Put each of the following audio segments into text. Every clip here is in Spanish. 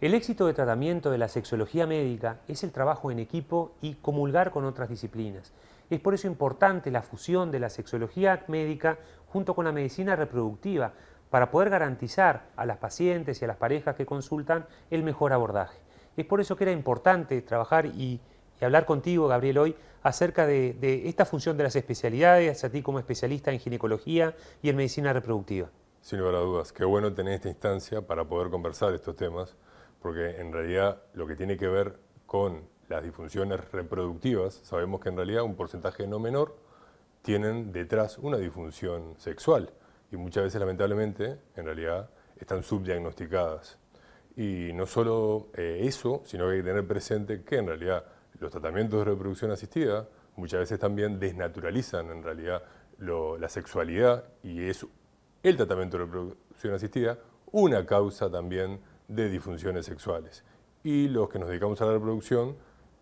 El éxito de tratamiento de la sexología médica es el trabajo en equipo y comulgar con otras disciplinas. Es por eso importante la fusión de la sexología médica junto con la medicina reproductiva para poder garantizar a las pacientes y a las parejas que consultan el mejor abordaje. Es por eso que era importante trabajar y, hablar contigo, Gabriel, hoy acerca de, de esta función de las especialidades, a ti como especialista en ginecología y en medicina reproductiva. Sin lugar a dudas, qué bueno tener esta instancia para poder conversar estos temas porque en realidad lo que tiene que ver con las disfunciones reproductivas, sabemos que en realidad un porcentaje no menor tienen detrás una disfunción sexual y muchas veces lamentablemente en realidad están subdiagnosticadas. Y no solo eh, eso, sino que hay que tener presente que en realidad los tratamientos de reproducción asistida muchas veces también desnaturalizan en realidad la sexualidad y es el tratamiento de reproducción asistida una causa también de disfunciones sexuales. Y los que nos dedicamos a la reproducción,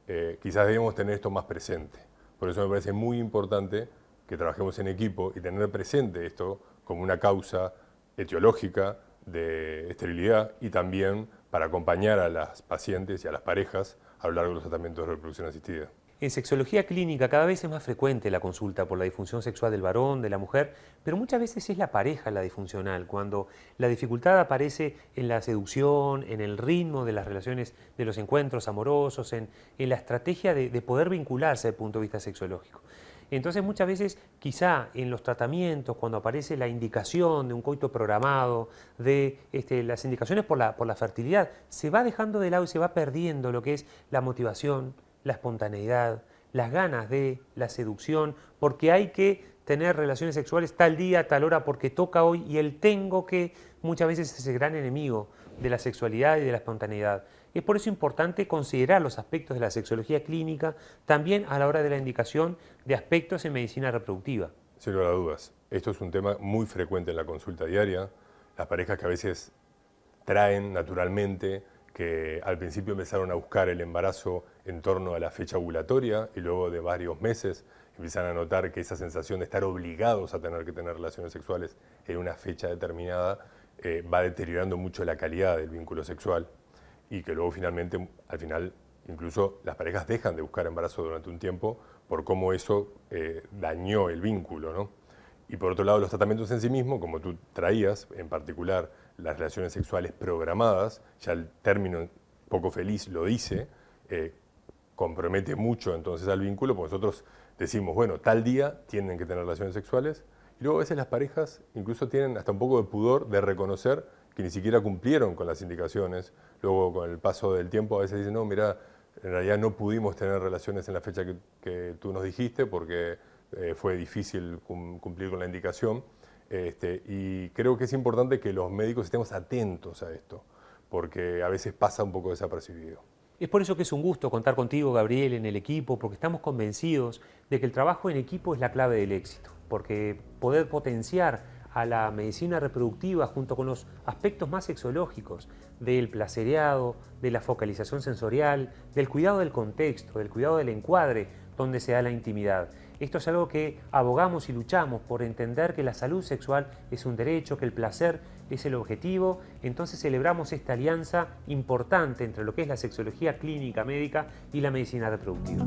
eh, quizás debemos tener esto más presente. Por eso me parece muy importante que trabajemos en equipo y tener presente esto como una causa etiológica de esterilidad y también para acompañar a las pacientes y a las parejas a lo largo de los tratamientos de reproducción asistida. En sexología clínica cada vez es más frecuente la consulta por la disfunción sexual del varón, de la mujer, pero muchas veces es la pareja la disfuncional, cuando la dificultad aparece en la seducción, en el ritmo de las relaciones, de los encuentros amorosos, en, la estrategia de, poder vincularse desde el punto de vista sexológico. Entonces muchas veces quizá en los tratamientos, cuando aparece la indicación de un coito programado, de este, las indicaciones por la, por la fertilidad, se va dejando de lado y se va perdiendo lo que es la motivación, la espontaneidad, las ganas de la seducción, porque hay que tener relaciones sexuales tal día, tal hora, porque toca hoy, y el tengo que muchas veces es el gran enemigo de la sexualidad y de la espontaneidad. Es por eso importante considerar los aspectos de la sexología clínica también a la hora de la indicación de aspectos en medicina reproductiva. Sin lugar a dudas, esto es un tema muy frecuente en la consulta diaria. Las parejas que a veces traen naturalmente que al principio empezaron a buscar el embarazo en torno a la fecha ovulatoria y luego de varios meses empiezan a notar que esa sensación de estar obligados a tener que tener relaciones sexuales en una fecha determinada eh, va deteriorando mucho la calidad del vínculo sexual y que luego finalmente, al final, incluso las parejas dejan de buscar embarazo durante un tiempo por cómo eso eh, dañó el vínculo. ¿no? Y por otro lado, los tratamientos en sí mismos, como tú traías, en particular las relaciones sexuales programadas, ya el término poco feliz lo dice, eh, compromete mucho entonces al vínculo, porque nosotros decimos, bueno, tal día tienen que tener relaciones sexuales, y luego a veces las parejas incluso tienen hasta un poco de pudor de reconocer que ni siquiera cumplieron con las indicaciones, luego con el paso del tiempo a veces dicen, no, mira, en realidad no pudimos tener relaciones en la fecha que, tú nos dijiste porque eh, fue difícil cumplir con la indicación. Este, y creo que es importante que los médicos estemos atentos a esto, porque a veces pasa un poco desapercibido. Es por eso que es un gusto contar contigo, Gabriel, en el equipo, porque estamos convencidos de que el trabajo en equipo es la clave del éxito, porque poder potenciar a la medicina reproductiva junto con los aspectos más sexológicos del placereado, de la focalización sensorial, del cuidado del contexto, del cuidado del encuadre donde se da la intimidad. Esto es algo que abogamos y luchamos por entender que la salud sexual es un derecho, que el placer es el objetivo. Entonces celebramos esta alianza importante entre lo que es la sexología clínica médica y la medicina reproductiva.